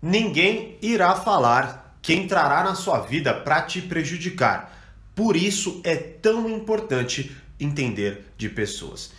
Ninguém irá falar que entrará na sua vida para te prejudicar. Por isso é tão importante entender de pessoas.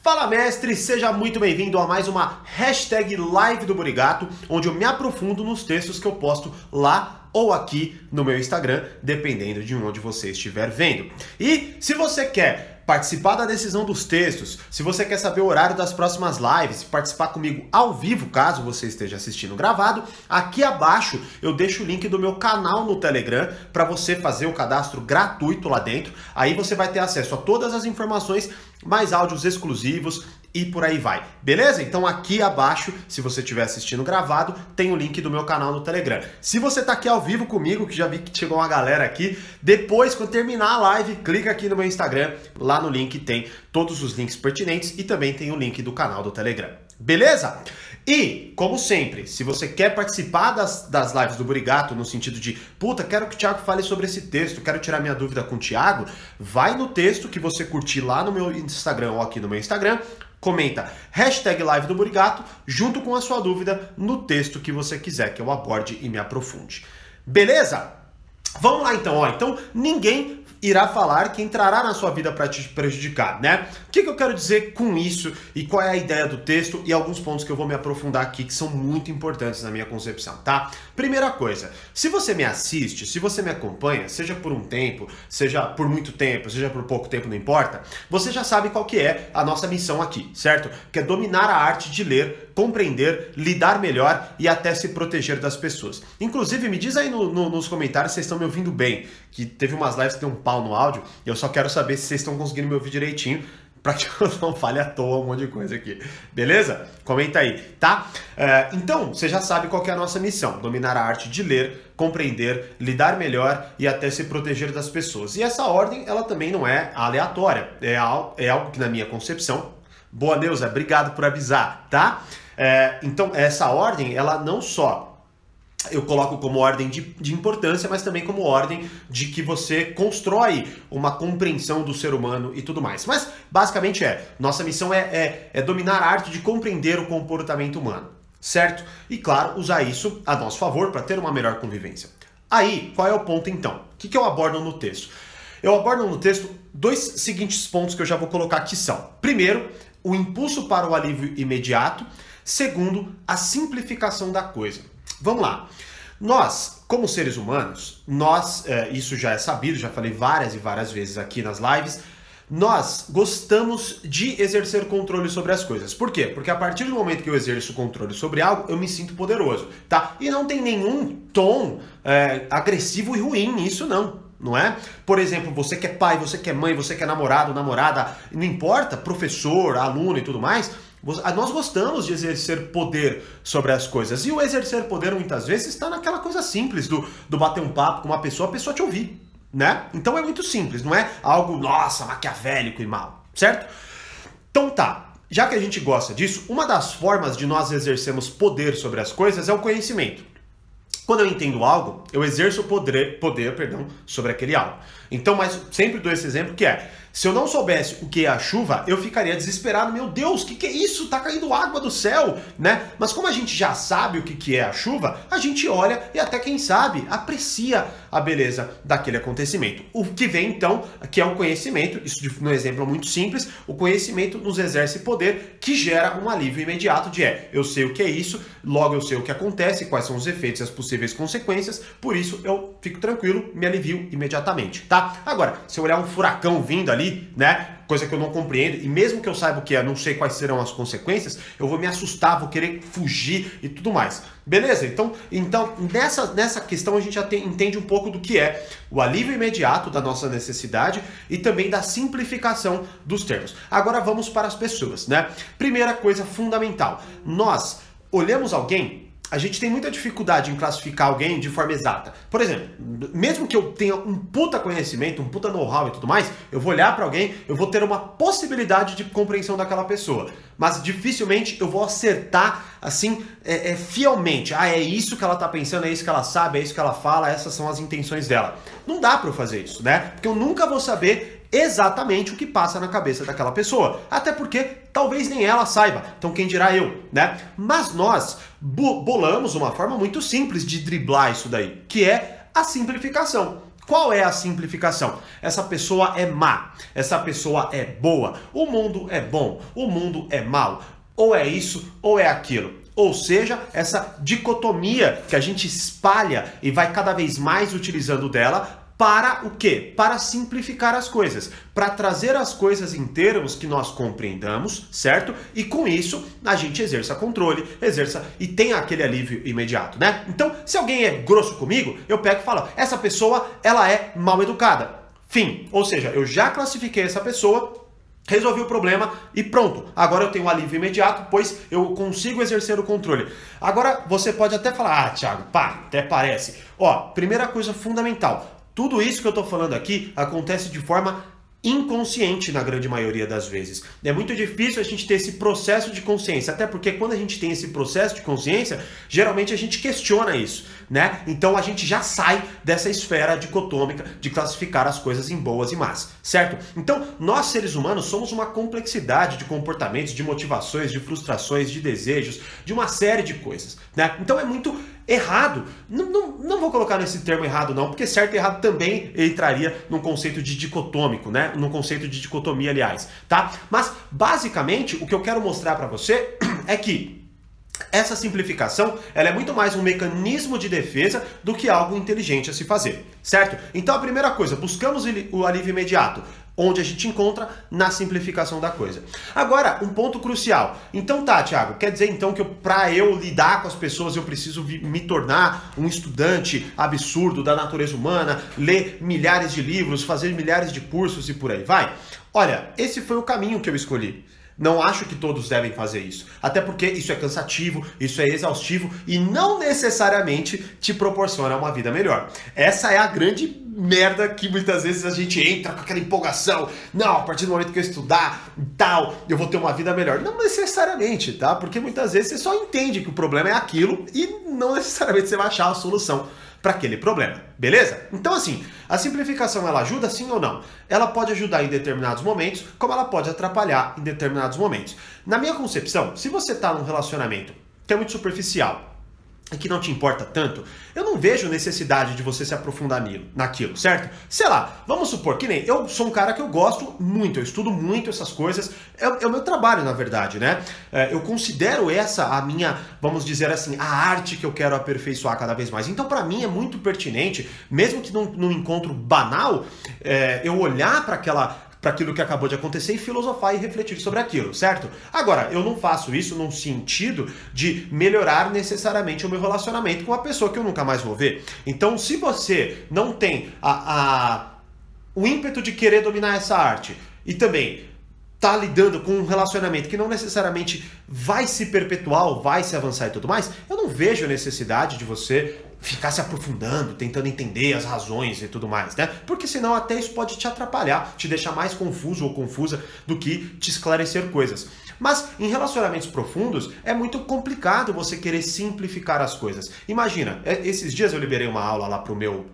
Fala mestre, seja muito bem-vindo a mais uma hashtag Live do Burigato, onde eu me aprofundo nos textos que eu posto lá ou aqui no meu Instagram, dependendo de onde você estiver vendo. E se você quer participar da decisão dos textos, se você quer saber o horário das próximas lives, participar comigo ao vivo, caso você esteja assistindo gravado, aqui abaixo eu deixo o link do meu canal no Telegram para você fazer o cadastro gratuito lá dentro. Aí você vai ter acesso a todas as informações, mais áudios exclusivos, e por aí vai. Beleza? Então aqui abaixo, se você estiver assistindo gravado, tem o link do meu canal no Telegram. Se você está aqui ao vivo comigo, que já vi que chegou uma galera aqui, depois quando terminar a live, clica aqui no meu Instagram, lá no link tem todos os links pertinentes e também tem o link do canal do Telegram. Beleza? E, como sempre, se você quer participar das, das lives do Burigato, no sentido de, puta, quero que o Thiago fale sobre esse texto, quero tirar minha dúvida com o Thiago, vai no texto que você curtir lá no meu Instagram ou aqui no meu Instagram, comenta hashtag live do Burigato junto com a sua dúvida no texto que você quiser que eu aborde e me aprofunde. Beleza? Vamos lá então, ó. Então, ninguém irá falar que entrará na sua vida para te prejudicar, né? O que, que, eu quero dizer com isso e qual é a ideia do texto e alguns pontos que eu vou me aprofundar aqui que são muito importantes na minha concepção, tá? Primeira coisa, se você me assiste, se você me acompanha, seja por um tempo, seja por muito tempo, seja por pouco tempo, não importa, você já sabe qual que é a nossa missão aqui, certo? Que é dominar a arte de ler, compreender, lidar melhor e até se proteger das pessoas. Inclusive, me diz aí no, no, nos comentários se vocês estão me ouvindo bem, que teve umas lives que tem um pau no áudio, e eu só quero saber se vocês estão conseguindo me ouvir direitinho, para que eu não fale à toa um monte de coisa aqui. Beleza? Comenta aí, tá? É, então, você já sabe qual é a nossa missão: dominar a arte de ler, compreender, lidar melhor e até se proteger das pessoas. E essa ordem, ela também não é aleatória. É, algo, é algo que, na minha concepção, boa Neuza, obrigado por avisar, tá? É, então, essa ordem, ela não só eu coloco como ordem de, de, importância, mas também como ordem de que você constrói uma compreensão do ser humano e tudo mais. Mas basicamente é, nossa missão é, é, é dominar a arte de compreender o comportamento humano, certo? E claro, usar isso a nosso favor para ter uma melhor convivência. Aí, qual é o ponto então? O que, que eu abordo no texto? Eu abordo no texto dois seguintes pontos que eu já vou colocar aqui são. Primeiro, o impulso para o alívio imediato. Segundo, a simplificação da coisa. Vamos lá. Nós, como seres humanos, nós, é, isso já é sabido, já falei várias e várias vezes aqui nas lives, nós gostamos de exercer controle sobre as coisas. Por quê? Porque a partir do momento que eu exerço controle sobre algo, eu me sinto poderoso, tá? E não tem nenhum tom é, agressivo e ruim nisso, não. Não é? Por exemplo, você que é pai, você que é mãe, você que é namorado, namorada, não importa, professor, aluno e tudo mais, nós gostamos de exercer poder sobre as coisas. E o exercer poder muitas vezes está naquela coisa simples do, do bater um papo com uma pessoa, a pessoa te ouvir, né? Então é muito simples, não é algo, nossa, maquiavélico e mal, certo? Então tá. Já que a gente gosta disso, uma das formas de nós exercermos poder sobre as coisas é o conhecimento. Quando eu entendo algo, eu exerço poder, poder perdão, sobre aquele algo. Então, mas sempre dou esse exemplo que é, se eu não soubesse o que é a chuva, eu ficaria desesperado. Meu Deus, o que, que, é isso? Tá caindo água do céu, né? Mas como a gente já sabe o que, que é a chuva, a gente olha e até quem sabe aprecia a beleza daquele acontecimento. O que vem então, que é o conhecimento, isso no exemplo muito simples, o conhecimento nos exerce poder que gera um alívio imediato de é, eu sei o que é isso, logo eu sei o que acontece, quais são os efeitos e as possíveis consequências, por isso eu fico tranquilo, me alivio imediatamente, tá? Agora, se eu olhar um furacão vindo ali, ali, né? Coisa que eu não compreendo, e mesmo que eu saiba o que é, não sei quais serão as consequências, eu vou me assustar, vou querer fugir e tudo mais. Beleza? Então, então nessa, nessa questão a gente já tem, entende um pouco do que é o alívio imediato da nossa necessidade e também da simplificação dos termos. Agora vamos para as pessoas, né? Primeira coisa fundamental: nós olhamos alguém a gente tem muita dificuldade em classificar alguém de forma exata. Por exemplo, mesmo que eu tenha um puta conhecimento, um puta know-how e tudo mais, eu vou olhar para alguém, eu vou ter uma possibilidade de compreensão daquela pessoa. Mas dificilmente eu vou acertar assim é, é, fielmente. Ah, é isso que ela tá pensando, é isso que ela sabe, é isso que ela fala, essas são as intenções dela. Não dá para eu fazer isso, né? Porque eu nunca vou saber exatamente o que passa na cabeça daquela pessoa. Até porque talvez nem ela saiba. Então quem dirá eu, né? Mas nós bolamos uma forma muito simples de driblar isso daí, que é a simplificação. Qual é a simplificação? Essa pessoa é má, essa pessoa é boa, o mundo é bom, o mundo é mal. Ou é isso ou é aquilo. Ou seja, essa dicotomia que a gente espalha e vai cada vez mais utilizando dela para o quê? Para simplificar as coisas, para trazer as coisas em termos que nós compreendamos, certo? E com isso a gente exerça controle, exerça e tem aquele alívio imediato, né? Então, se alguém é grosso comigo, eu pego e falo: essa pessoa ela é mal educada. Fim. Ou seja, eu já classifiquei essa pessoa Resolvi o problema e pronto. Agora eu tenho um alívio imediato, pois eu consigo exercer o controle. Agora você pode até falar, ah, Thiago, pá, até parece. Ó, primeira coisa fundamental: tudo isso que eu estou falando aqui acontece de forma inconsciente na grande maioria das vezes. É muito difícil a gente ter esse processo de consciência, até porque quando a gente tem esse processo de consciência, geralmente a gente questiona isso, né? Então a gente já sai dessa esfera dicotômica de classificar as coisas em boas e más, certo? Então, nós seres humanos somos uma complexidade de comportamentos, de motivações, de frustrações, de desejos, de uma série de coisas, né? Então é muito errado. Não, não, não vou colocar nesse termo errado, não, porque certo e errado também entraria num conceito de dicotômico, né? Num conceito de dicotomia, aliás, tá? Mas, basicamente, o que eu quero mostrar para você é que essa simplificação ela é muito mais um mecanismo de defesa do que algo inteligente a se fazer, certo? Então a primeira coisa, buscamos o alívio imediato onde a gente encontra na simplificação da coisa. Agora, um ponto crucial. Então tá, Thiago, quer dizer então que para eu lidar com as pessoas eu preciso me tornar um estudante absurdo da natureza humana, ler milhares de livros, fazer milhares de cursos e por aí vai? Olha, esse foi o caminho que eu escolhi. Não acho que todos devem fazer isso. Até porque isso é cansativo, isso é exaustivo e não necessariamente te proporciona uma vida melhor. Essa é a grande merda que muitas vezes a gente entra com aquela empolgação. Não, a partir do momento que eu estudar tal, eu vou ter uma vida melhor. Não necessariamente, tá? Porque muitas vezes você só entende que o problema é aquilo e não necessariamente você vai achar a solução para aquele problema, beleza? Então assim, a simplificação ela ajuda sim ou não? Ela pode ajudar em determinados momentos, como ela pode atrapalhar em determinados momentos. Na minha concepção, se você está num relacionamento que é muito superficial, que não te importa tanto, eu não vejo necessidade de você se aprofundar naquilo, certo? Sei lá, vamos supor que nem eu sou um cara que eu gosto muito, eu estudo muito essas coisas, é, é o meu trabalho, na verdade, né? É, eu considero essa a minha, vamos dizer assim, a arte que eu quero aperfeiçoar cada vez mais. Então, para mim, é muito pertinente, mesmo que num, num encontro banal, é, eu olhar para aquela para aquilo que acabou de acontecer e filosofar e refletir sobre aquilo, certo? Agora, eu não faço isso num sentido de melhorar necessariamente o meu relacionamento com a pessoa que eu nunca mais vou ver. Então, se você não tem a, a o ímpeto de querer dominar essa arte e também tá lidando com um relacionamento que não necessariamente vai se perpetuar vai se avançar e tudo mais, eu não vejo a necessidade de você ficar se aprofundando, tentando entender as razões e tudo mais, né? Porque senão até isso pode te atrapalhar, te deixar mais confuso ou confusa do que te esclarecer coisas. Mas em relacionamentos profundos é muito complicado você querer simplificar as coisas. Imagina, é, esses dias eu liberei uma aula lá pro meu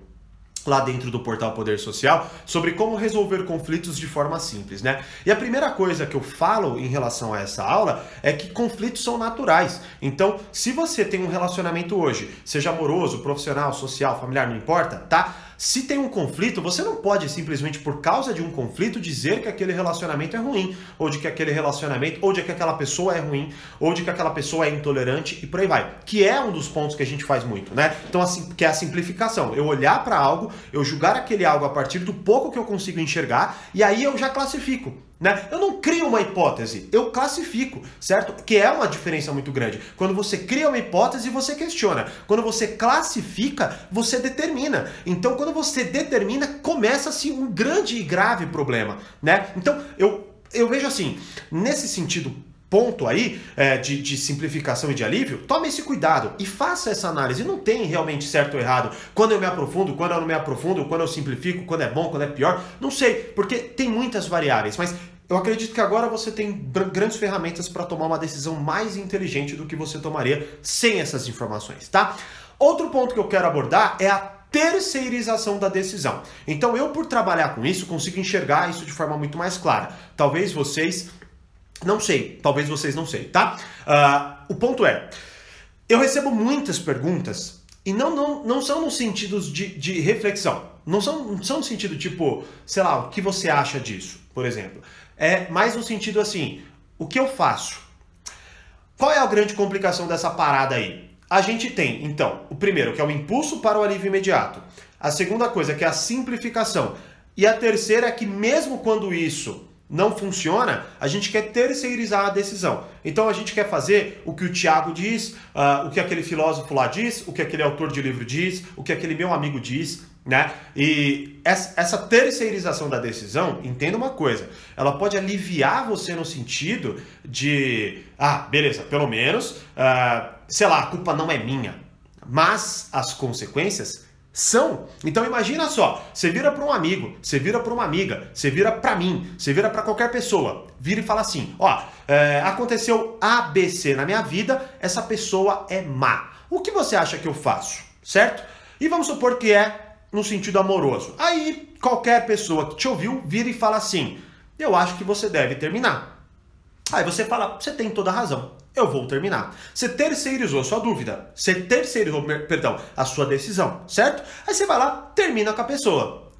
lá dentro do portal Poder Social sobre como resolver conflitos de forma simples, né? E a primeira coisa que eu falo em relação a essa aula é que conflitos são naturais. Então, se você tem um relacionamento hoje, seja amoroso, profissional, social, familiar, não importa, tá? Se tem um conflito, você não pode simplesmente por causa de um conflito dizer que aquele relacionamento é ruim, ou de que aquele relacionamento, ou de que aquela pessoa é ruim, ou de que aquela pessoa é intolerante e por aí vai. Que é um dos pontos que a gente faz muito, né? Então, assim, que é a simplificação. Eu olhar para algo, eu julgar aquele algo a partir do pouco que eu consigo enxergar, e aí eu já classifico. Né? Eu não crio uma hipótese, eu classifico, certo? Que é uma diferença muito grande. Quando você cria uma hipótese, você questiona. Quando você classifica, você determina. Então, quando você determina, começa-se um grande e grave problema, né? Então, eu, eu vejo assim, nesse sentido ponto aí é, de, de, simplificação e de alívio, tome esse cuidado e faça essa análise. Não tem realmente certo ou errado. Quando eu me aprofundo, quando eu não me aprofundo, quando eu simplifico, quando é bom, quando é pior. Não sei, porque tem muitas variáveis, mas eu acredito que agora você tem grandes ferramentas para tomar uma decisão mais inteligente do que você tomaria sem essas informações, tá? Outro ponto que eu quero abordar é a terceirização da decisão. Então eu, por trabalhar com isso, consigo enxergar isso de forma muito mais clara. Talvez vocês. Não sei, talvez vocês não sei, tá? Uh, o ponto é, eu recebo muitas perguntas e não, não, não são no sentido de, de reflexão. Não são, não são no sentido tipo, sei lá, o que você acha disso, por exemplo. É mais no sentido assim, o que eu faço? Qual é a grande complicação dessa parada aí? A gente tem, então, o primeiro, que é o impulso para o alívio imediato. A segunda coisa, que é a simplificação. E a terceira é que, mesmo quando isso não funciona, a gente quer terceirizar a decisão. Então a gente quer fazer o que o Tiago diz, uh, o que aquele filósofo lá diz, o que aquele autor de livro diz, o que aquele meu amigo diz, né? E essa terceirização da decisão, entenda uma coisa, ela pode aliviar você no sentido de, ah, beleza, pelo menos, uh, sei lá, a culpa não é minha, mas as consequências são. Então imagina só, você vira para um amigo, você vira para uma amiga, você vira para mim, você vira para qualquer pessoa, vira e fala assim, ó, é, aconteceu ABC na minha vida, essa pessoa é má. O que você acha que eu faço, certo? E vamos supor que é no sentido amoroso. Aí qualquer pessoa que te ouviu vira e fala assim: Eu acho que você deve terminar. Aí você fala: Você tem toda a razão. Eu vou terminar. Você terceirizou a sua dúvida. Você terceirizou, perdão, a sua decisão, certo? Aí você vai lá, termina com a pessoa.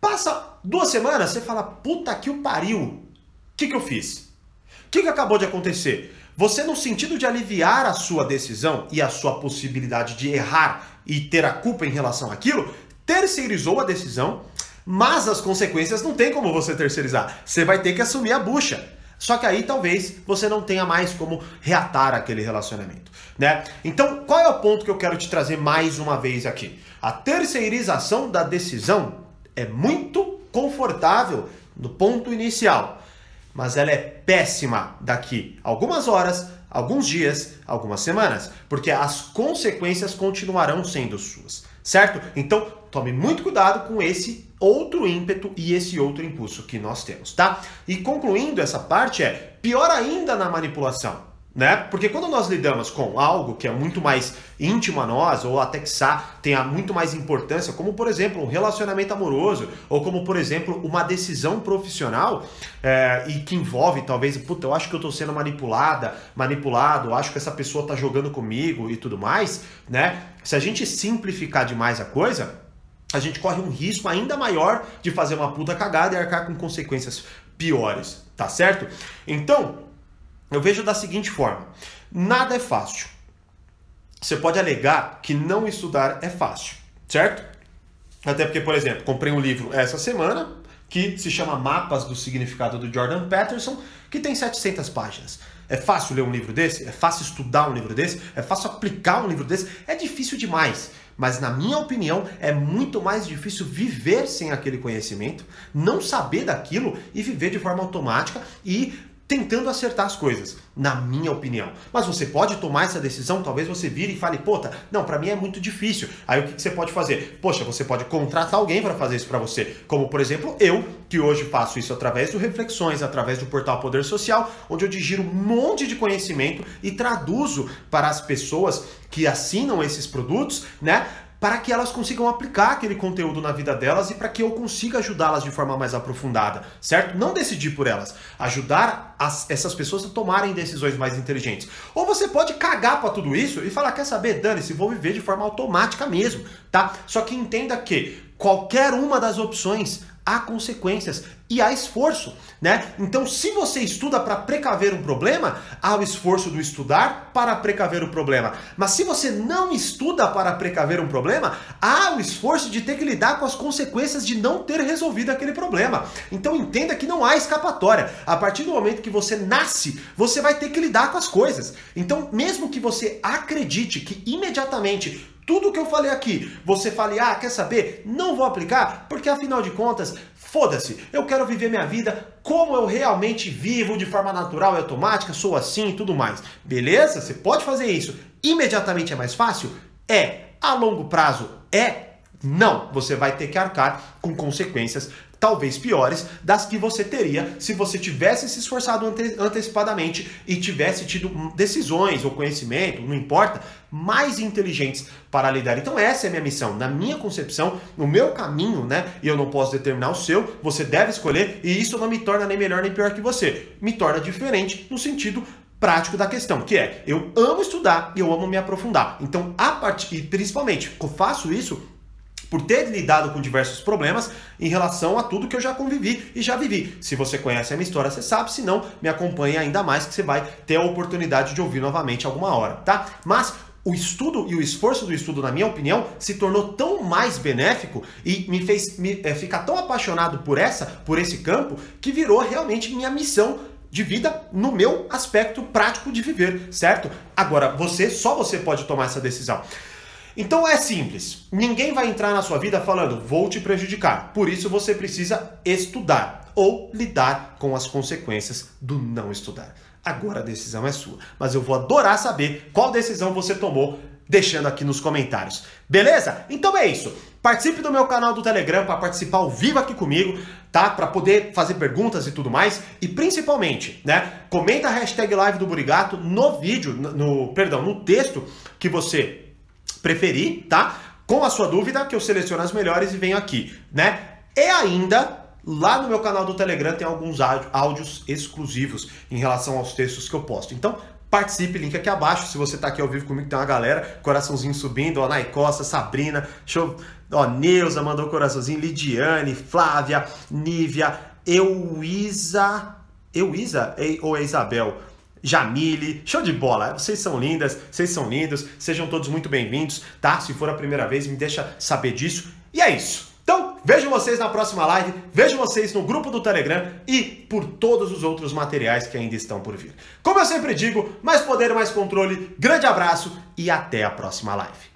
Passa duas semanas, você fala: Puta que o pariu. O que, que eu fiz? O que, que acabou de acontecer? Você, no sentido de aliviar a sua decisão e a sua possibilidade de errar e ter a culpa em relação àquilo, terceirizou a decisão, mas as consequências não tem como você terceirizar. Você vai ter que assumir a bucha. Só que aí talvez você não tenha mais como reatar aquele relacionamento, né? Então, qual é o ponto que eu quero te trazer mais uma vez aqui? A terceirização da decisão é muito confortável no ponto inicial, mas ela é péssima daqui algumas horas, alguns dias, algumas semanas, porque as consequências continuarão sendo suas, certo? Então, tome muito cuidado com esse outro ímpeto e esse outro impulso que nós temos, tá? E concluindo essa parte é pior ainda na manipulação né? Porque quando nós lidamos com algo que é muito mais íntimo a nós, ou até que tenha muito mais importância, como por exemplo um relacionamento amoroso, ou como por exemplo uma decisão profissional, é, e que envolve talvez, puta, eu acho que eu estou sendo manipulada, manipulado, acho que essa pessoa está jogando comigo e tudo mais, né? Se a gente simplificar demais a coisa, a gente corre um risco ainda maior de fazer uma puta cagada e arcar com consequências piores, tá certo? Então, eu vejo da seguinte forma: nada é fácil. Você pode alegar que não estudar é fácil, certo? Até porque, por exemplo, comprei um livro essa semana que se chama Mapas do Significado do Jordan Peterson, que tem 700 páginas. É fácil ler um livro desse? É fácil estudar um livro desse? É fácil aplicar um livro desse? É difícil demais. Mas, na minha opinião, é muito mais difícil viver sem aquele conhecimento, não saber daquilo e viver de forma automática e tentando acertar as coisas, na minha opinião. Mas você pode tomar essa decisão, talvez você vire e fale, puta, não, para mim é muito difícil. Aí o que, você pode fazer? Poxa, você pode contratar alguém para fazer isso para você, como por exemplo eu, que hoje faço isso através do Reflexões, através do portal Poder Social, onde eu digiro um monte de conhecimento e traduzo para as pessoas que assinam esses produtos, né? Para que elas consigam aplicar aquele conteúdo na vida delas e para que eu consiga ajudá-las de forma mais aprofundada, certo? Não decidir por elas, ajudar as, essas pessoas a tomarem decisões mais inteligentes. Ou você pode cagar para tudo isso e falar, quer saber, dane-se, vou viver de forma automática mesmo, tá? Só que entenda que qualquer uma das opções há consequências e há esforço, né? Então, se você estuda para precaver um problema, há o esforço do estudar para precaver o problema. Mas se você não estuda para precaver um problema, há o esforço de ter que lidar com as consequências de não ter resolvido aquele problema. Então, entenda que não há escapatória. A partir do momento que você nasce, você vai ter que lidar com as coisas. Então, mesmo que você acredite que imediatamente tudo que eu falei aqui, você fale, ah, quer saber? Não vou aplicar, porque afinal de contas, foda-se, eu quero viver minha vida como eu realmente vivo, de forma natural e automática, sou assim e tudo mais. Beleza? Você pode fazer isso. Imediatamente é mais fácil? É. A longo prazo é? Não. Você vai ter que arcar com consequências talvez piores, das que você teria se você tivesse se esforçado ante antecipadamente e tivesse tido decisões ou conhecimento, não importa, mais inteligentes para lidar. Então essa é a minha missão, na minha concepção, no meu caminho, né? E eu não posso determinar o seu, você deve escolher e isso não me torna nem melhor nem pior que você. Me torna diferente no sentido prático da questão, que é eu amo estudar e eu amo me aprofundar. Então, a partir e principalmente, eu faço isso por ter lidado com diversos problemas em relação a tudo que eu já convivi e já vivi. Se você conhece a minha história, você sabe, se não, me acompanhe ainda mais que você vai ter a oportunidade de ouvir novamente alguma hora, tá? Mas o estudo e o esforço do estudo, na minha opinião, se tornou tão mais benéfico e me fez me, é, ficar tão apaixonado por essa, por esse campo, que virou realmente minha missão de vida no meu aspecto prático de viver, certo? Agora, você, só você pode tomar essa decisão. Então é simples. Ninguém vai entrar na sua vida falando vou te prejudicar. Por isso você precisa estudar ou lidar com as consequências do não estudar. Agora a decisão é sua, mas eu vou adorar saber qual decisão você tomou deixando aqui nos comentários. Beleza? Então é isso. Participe do meu canal do Telegram para participar ao vivo aqui comigo, tá? Para poder fazer perguntas e tudo mais. E principalmente, né? Comenta a hashtag live do Burigato no vídeo, no, perdão, no texto que você preferir, tá? Com a sua dúvida, que eu seleciono as melhores e venho aqui, né? E ainda Lá no meu canal do Telegram tem alguns áudios exclusivos em relação aos textos que eu posto. Então, participe, link aqui abaixo. Se você está aqui ao vivo comigo, tem uma galera, coraçãozinho subindo, ó, Nai Costa, Sabrina, show, ó, Neuza mandou coraçãozinho, Lidiane, Flávia, Nívia, Euísa, Euísa ou é Isabel? Jamile, show de bola! Vocês são lindas, vocês são lindos, sejam todos muito bem-vindos, tá? Se for a primeira vez, me deixa saber disso. E é isso. Então, vejo vocês na próxima live, vejo vocês no grupo do Telegram e por todos os outros materiais que ainda estão por vir. Como eu sempre digo, mais poder, mais controle, grande abraço e até a próxima live.